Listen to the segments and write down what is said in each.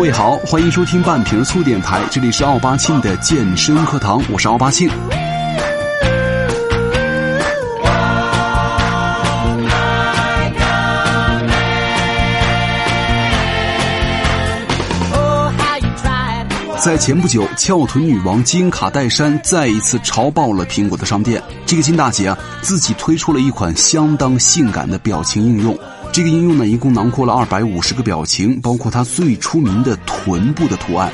各位好，欢迎收听半瓶醋电台，这里是奥巴庆的健身课堂，我是奥巴庆。在前不久，翘臀女王金卡戴珊再一次潮爆了苹果的商店。这个金大姐啊，自己推出了一款相当性感的表情应用。这个应用呢，一共囊括了二百五十个表情，包括它最出名的臀部的图案。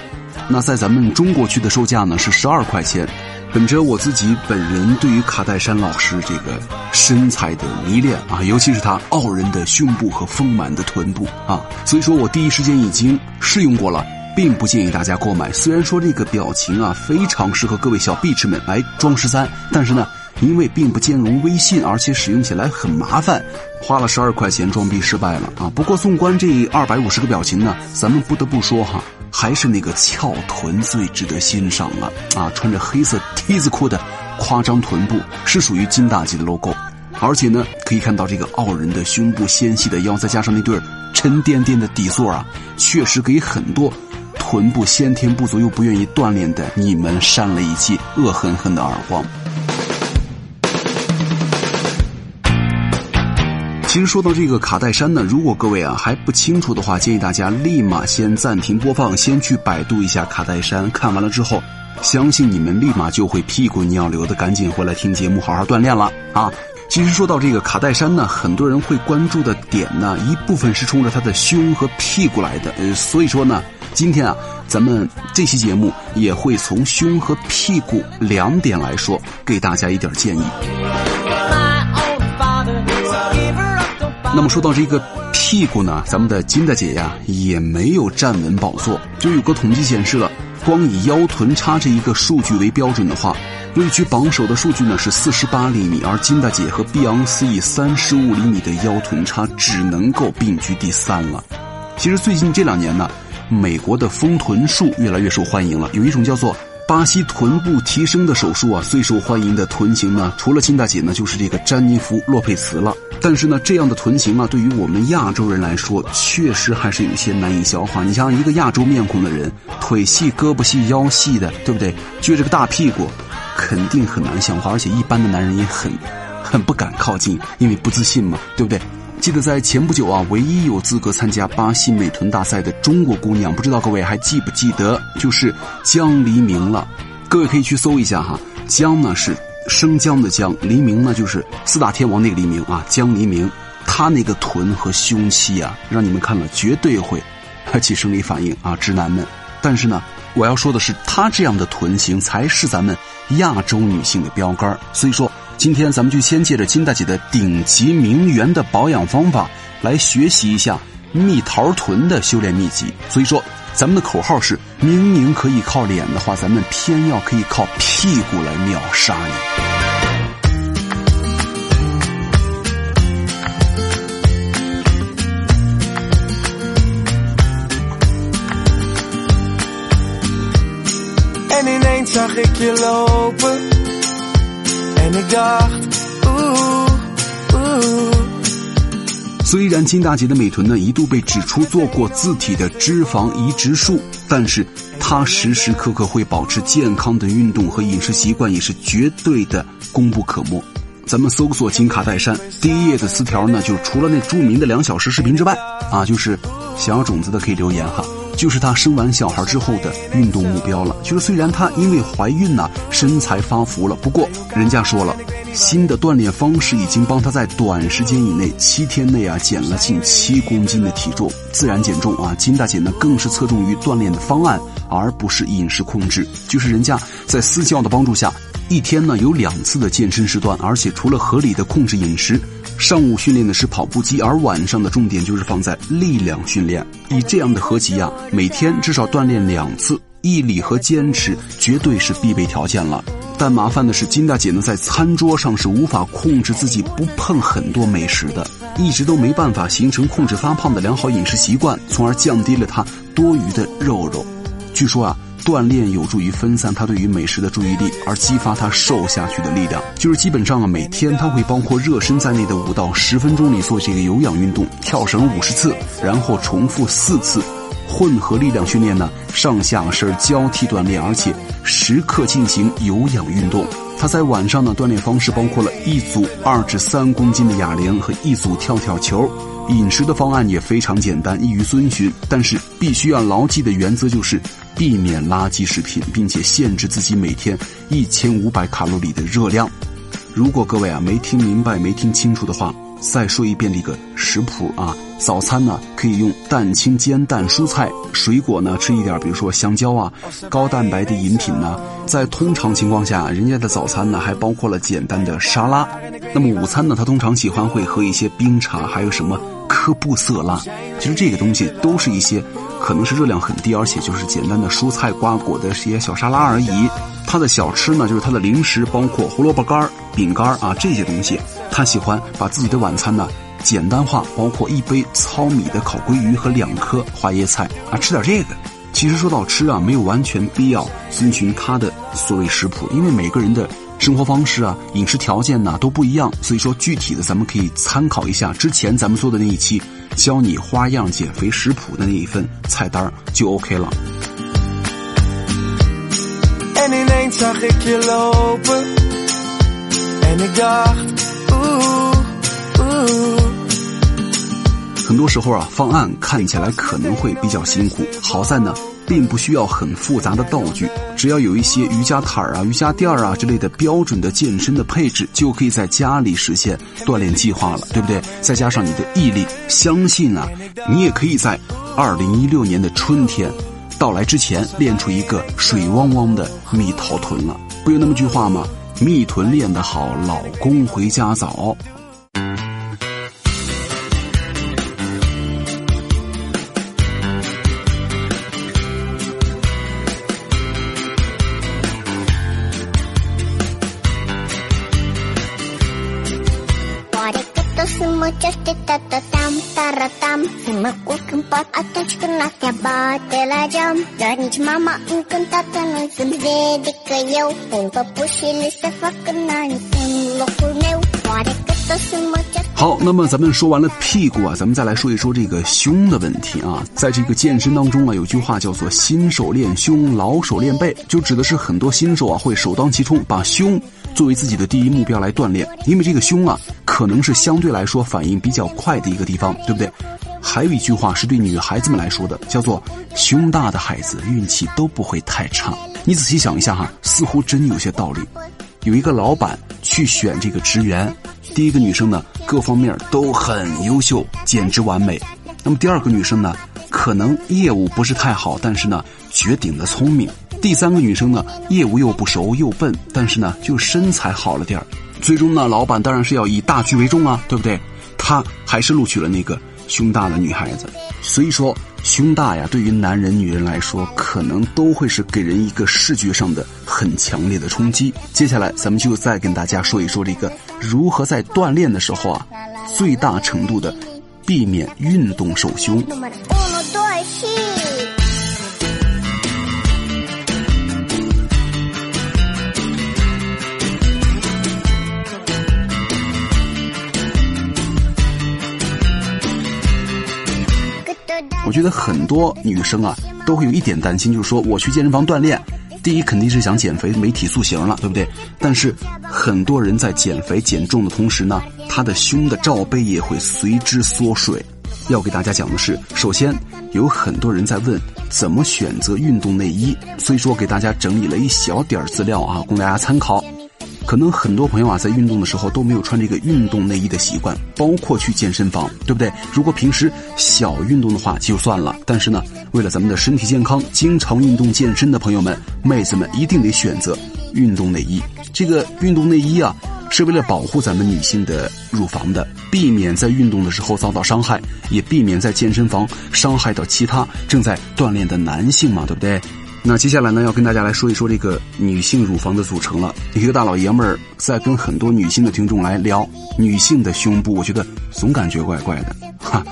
那在咱们中国区的售价呢是十二块钱。本着我自己本人对于卡戴珊老师这个身材的迷恋啊，尤其是她傲人的胸部和丰满的臀部啊，所以说我第一时间已经试用过了。并不建议大家购买。虽然说这个表情啊非常适合各位小碧池们来装十三，但是呢，因为并不兼容微信，而且使用起来很麻烦，花了十二块钱装逼失败了啊！不过纵观这二百五十个表情呢，咱们不得不说哈，还是那个翘臀最值得欣赏了啊！穿着黑色梯子裤的夸张臀部是属于金大姐的 logo，而且呢，可以看到这个傲人的胸部、纤细的腰，再加上那对沉甸甸的底座啊，确实给很多。臀部先天不足又不愿意锻炼的你们扇了一记恶狠狠的耳光。其实说到这个卡戴珊呢，如果各位啊还不清楚的话，建议大家立马先暂停播放，先去百度一下卡戴珊。看完了之后，相信你们立马就会屁滚尿流的赶紧回来听节目，好好锻炼了啊！其实说到这个卡戴珊呢，很多人会关注的点呢，一部分是冲着她的胸和屁股来的，呃，所以说呢。今天啊，咱们这期节目也会从胸和屁股两点来说，给大家一点建议。那么说到这个屁股呢，咱们的金大姐呀也没有站稳宝座。就有个统计显示了，光以腰臀差这一个数据为标准的话，位居榜首的数据呢是四十八厘米，而金大姐和碧昂斯以三十五厘米的腰臀差只能够并居第三了。其实最近这两年呢。美国的丰臀术越来越受欢迎了，有一种叫做巴西臀部提升的手术啊，最受欢迎的臀型呢，除了金大姐呢，就是这个詹妮弗·洛佩茨了。但是呢，这样的臀型啊，对于我们亚洲人来说，确实还是有些难以消化。你像一个亚洲面孔的人，腿细、胳膊细、腰细的，对不对？撅着个大屁股，肯定很难消化，而且一般的男人也很，很不敢靠近，因为不自信嘛，对不对？记得在前不久啊，唯一有资格参加巴西美臀大赛的中国姑娘，不知道各位还记不记得，就是江黎明了。各位可以去搜一下哈，江呢是生姜的姜，黎明呢就是四大天王那个黎明啊，江黎明，他那个臀和胸器啊，让你们看了绝对会 起生理反应啊，直男们。但是呢，我要说的是，他这样的臀型才是咱们亚洲女性的标杆所以说。今天咱们就先借着金大姐的顶级名媛的保养方法来学习一下蜜桃臀的修炼秘籍。所以说，咱们的口号是：明明可以靠脸的话，咱们偏要可以靠屁股来秒杀你。虽然金大姐的美臀呢一度被指出做过自体的脂肪移植术，但是她时时刻刻会保持健康的运动和饮食习惯，也是绝对的功不可没。咱们搜索金卡戴珊第一页的词条呢，就除了那著名的两小时视频之外，啊，就是想要种子的可以留言哈。就是她生完小孩之后的运动目标了。就是虽然她因为怀孕呢身材发福了，不过人家说了，新的锻炼方式已经帮她在短时间以内七天内啊减了近七公斤的体重，自然减重啊。金大姐呢更是侧重于锻炼的方案，而不是饮食控制。就是人家在私教的帮助下，一天呢有两次的健身时段，而且除了合理的控制饮食。上午训练的是跑步机，而晚上的重点就是放在力量训练。以这样的合集呀，每天至少锻炼两次，毅力和坚持绝对是必备条件了。但麻烦的是，金大姐呢在餐桌上是无法控制自己不碰很多美食的，一直都没办法形成控制发胖的良好饮食习惯，从而降低了她多余的肉肉。据说啊。锻炼有助于分散他对于美食的注意力，而激发他瘦下去的力量。就是基本上啊，每天他会包括热身在内的五到十分钟里做这个有氧运动，跳绳五十次，然后重复四次，混合力量训练呢，上下身交替锻炼，而且时刻进行有氧运动。他在晚上呢，锻炼方式包括了一组二至三公斤的哑铃和一组跳跳球。饮食的方案也非常简单，易于遵循，但是必须要牢记的原则就是避免垃圾食品，并且限制自己每天一千五百卡路里的热量。如果各位啊没听明白、没听清楚的话，再说一遍这个食谱啊。早餐呢可以用蛋清煎蛋、蔬菜、水果呢吃一点，比如说香蕉啊，高蛋白的饮品呢。在通常情况下，人家的早餐呢还包括了简单的沙拉。那么午餐呢，他通常喜欢会喝一些冰茶，还有什么科布色拉。其实这个东西都是一些可能是热量很低，而且就是简单的蔬菜瓜果的这些小沙拉而已。他的小吃呢，就是他的零食，包括胡萝卜干、饼干啊这些东西。他喜欢把自己的晚餐呢。简单化，包括一杯糙米的烤鲑鱼和两颗花椰菜啊，吃点这个。其实说到吃啊，没有完全必要遵循他的所谓食谱，因为每个人的生活方式啊、饮食条件呢都不一样。所以说，具体的咱们可以参考一下之前咱们做的那一期教你花样减肥食谱的那一份菜单就 OK 了。很多时候啊，方案看起来可能会比较辛苦。好在呢，并不需要很复杂的道具，只要有一些瑜伽毯啊、瑜伽垫啊之类的标准的健身的配置，就可以在家里实现锻炼计划了，对不对？再加上你的毅力，相信啊，你也可以在二零一六年的春天到来之前练出一个水汪汪的蜜桃臀了。不有那么句话吗？蜜臀练得好，老公回家早。好，那么咱们说完了屁股啊，咱们再来说一说这个胸的问题啊。在这个健身当中啊，有句话叫做“新手练胸，老手练背”，就指的是很多新手啊会首当其冲把胸作为自己的第一目标来锻炼，因为这个胸啊可能是相对来说反应比较快的一个地方，对不对？还有一句话是对女孩子们来说的，叫做“胸大的孩子运气都不会太差”。你仔细想一下哈，似乎真有些道理。有一个老板去选这个职员。第一个女生呢，各方面都很优秀，简直完美。那么第二个女生呢，可能业务不是太好，但是呢，绝顶的聪明。第三个女生呢，业务又不熟又笨，但是呢，就身材好了点儿。最终呢，老板当然是要以大局为重啊，对不对？他还是录取了那个胸大的女孩子。所以说。胸大呀，对于男人、女人来说，可能都会是给人一个视觉上的很强烈的冲击。接下来，咱们就再跟大家说一说这个如何在锻炼的时候啊，最大程度的避免运动手胸。我觉得很多女生啊都会有一点担心，就是说我去健身房锻炼，第一肯定是想减肥、美体塑形了，对不对？但是很多人在减肥减重的同时呢，他的胸的罩杯也会随之缩水。要给大家讲的是，首先有很多人在问怎么选择运动内衣，所以说给大家整理了一小点儿资料啊，供大家参考。可能很多朋友啊，在运动的时候都没有穿这个运动内衣的习惯，包括去健身房，对不对？如果平时小运动的话就算了，但是呢，为了咱们的身体健康，经常运动健身的朋友们、妹子们一定得选择运动内衣。这个运动内衣啊，是为了保护咱们女性的乳房的，避免在运动的时候遭到伤害，也避免在健身房伤害到其他正在锻炼的男性嘛，对不对？那接下来呢，要跟大家来说一说这个女性乳房的组成了。一个大老爷们儿在跟很多女性的听众来聊女性的胸部，我觉得总感觉怪怪的。哈，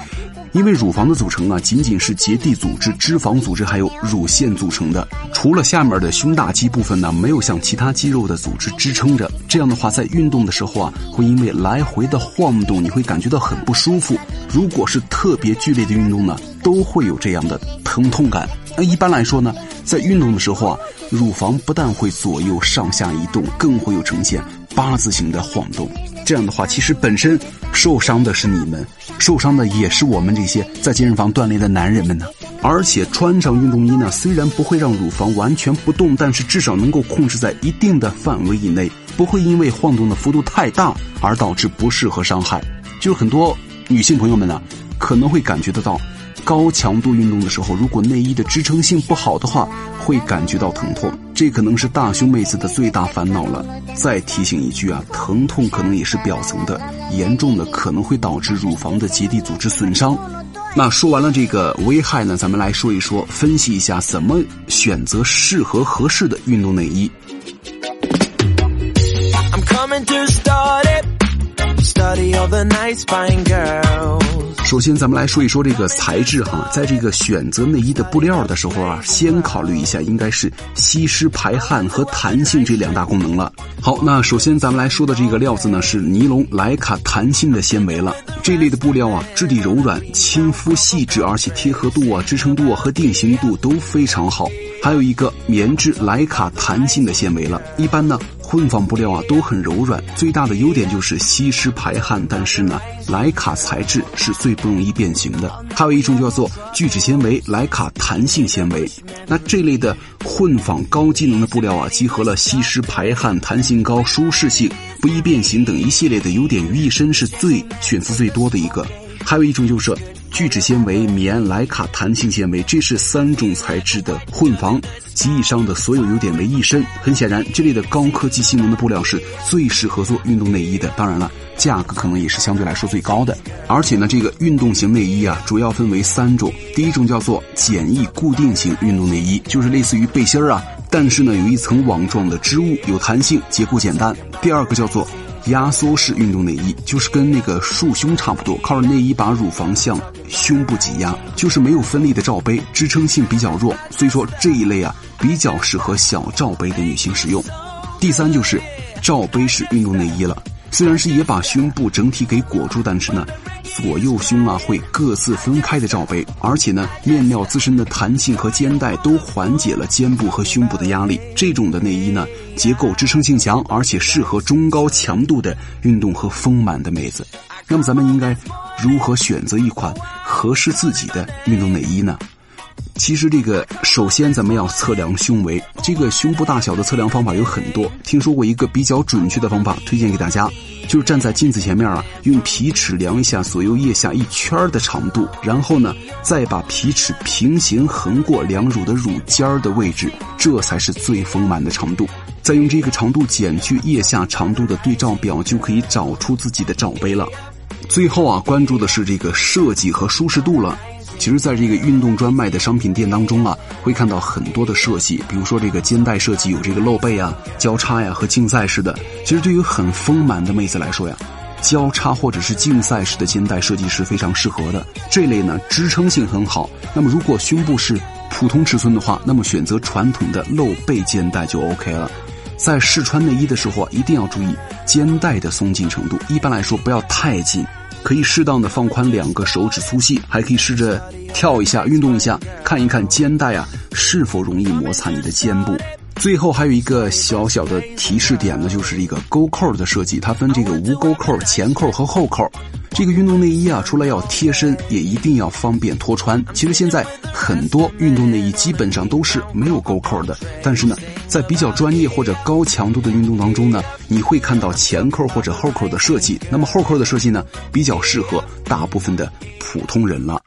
因为乳房的组成啊，仅仅是结缔组织、脂肪组织还有乳腺组成的，除了下面的胸大肌部分呢，没有像其他肌肉的组织支撑着。这样的话，在运动的时候啊，会因为来回的晃动，你会感觉到很不舒服。如果是特别剧烈的运动呢，都会有这样的疼痛感。那一般来说呢，在运动的时候啊，乳房不但会左右上下移动，更会有呈现八字形的晃动。这样的话，其实本身受伤的是你们，受伤的也是我们这些在健身房锻炼的男人们呢。而且穿上运动衣呢，虽然不会让乳房完全不动，但是至少能够控制在一定的范围以内，不会因为晃动的幅度太大而导致不适和伤害。就是很多女性朋友们呢，可能会感觉得到。高强度运动的时候，如果内衣的支撑性不好的话，会感觉到疼痛，这可能是大胸妹子的最大烦恼了。再提醒一句啊，疼痛可能也是表层的，严重的可能会导致乳房的结缔组织损伤。那说完了这个危害呢，咱们来说一说，分析一下怎么选择适合合适的运动内衣。I'm coming to start it, study all the nice fine girls. 首先，咱们来说一说这个材质哈，在这个选择内衣的布料的时候啊，先考虑一下应该是吸湿排汗和弹性这两大功能了。好，那首先咱们来说的这个料子呢是尼龙莱卡弹性的纤维了。这类的布料啊，质地柔软、亲肤细致，而且贴合度啊、支撑度啊和定型度都非常好。还有一个棉质莱卡弹性的纤维了。一般呢。混纺布料啊都很柔软，最大的优点就是吸湿排汗。但是呢，莱卡材质是最不容易变形的。还有一种叫做聚酯纤维莱卡弹性纤维。那这类的混纺高机能的布料啊，集合了吸湿排汗、弹性高、舒适性、不易变形等一系列的优点于一身，是最选择最多的一个。还有一种就是聚酯纤维、棉、莱卡弹性纤维，这是三种材质的混纺。及以上的所有优点为一身，很显然，这类的高科技性能的布料是最适合做运动内衣的。当然了，价格可能也是相对来说最高的。而且呢，这个运动型内衣啊，主要分为三种。第一种叫做简易固定型运动内衣，就是类似于背心儿啊，但是呢，有一层网状的织物，有弹性，结构简单。第二个叫做。压缩式运动内衣就是跟那个束胸差不多，靠着内衣把乳房向胸部挤压，就是没有分力的罩杯，支撑性比较弱，所以说这一类啊比较适合小罩杯的女性使用。第三就是罩杯式运动内衣了，虽然是也把胸部整体给裹住，但是呢。左右胸啊会各自分开的罩杯，而且呢面料自身的弹性和肩带都缓解了肩部和胸部的压力。这种的内衣呢结构支撑性强，而且适合中高强度的运动和丰满的妹子。那么咱们应该如何选择一款合适自己的运动内衣呢？其实这个首先咱们要测量胸围，这个胸部大小的测量方法有很多。听说过一个比较准确的方法，推荐给大家，就是站在镜子前面啊，用皮尺量一下左右腋下一圈的长度，然后呢，再把皮尺平行横过两乳的乳尖儿的位置，这才是最丰满的长度。再用这个长度减去腋下长度的对照表，就可以找出自己的罩杯了。最后啊，关注的是这个设计和舒适度了。其实，在这个运动专卖的商品店当中啊，会看到很多的设计，比如说这个肩带设计有这个露背啊、交叉呀和竞赛式的。其实对于很丰满的妹子来说呀，交叉或者是竞赛式的肩带设计是非常适合的。这类呢支撑性很好。那么如果胸部是普通尺寸的话，那么选择传统的露背肩带就 OK 了。在试穿内衣的时候啊，一定要注意肩带的松紧程度，一般来说不要太紧。可以适当的放宽两个手指粗细，还可以试着跳一下，运动一下，看一看肩带啊是否容易摩擦你的肩部。最后还有一个小小的提示点呢，就是一个钩扣的设计，它分这个无钩扣、前扣和后扣。这个运动内衣啊，除了要贴身，也一定要方便脱穿。其实现在很多运动内衣基本上都是没有钩扣的，但是呢，在比较专业或者高强度的运动当中呢，你会看到前扣或者后扣的设计。那么后扣的设计呢，比较适合大部分的普通人了。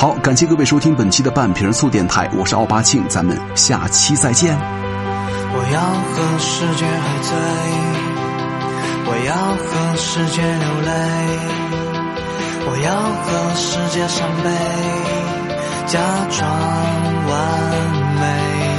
好，感谢各位收听本期的半瓶醋电台，我是奥巴庆，咱们下期再见。我要和世界喝醉，我要和世界流泪，我要和世界伤悲，假装完美。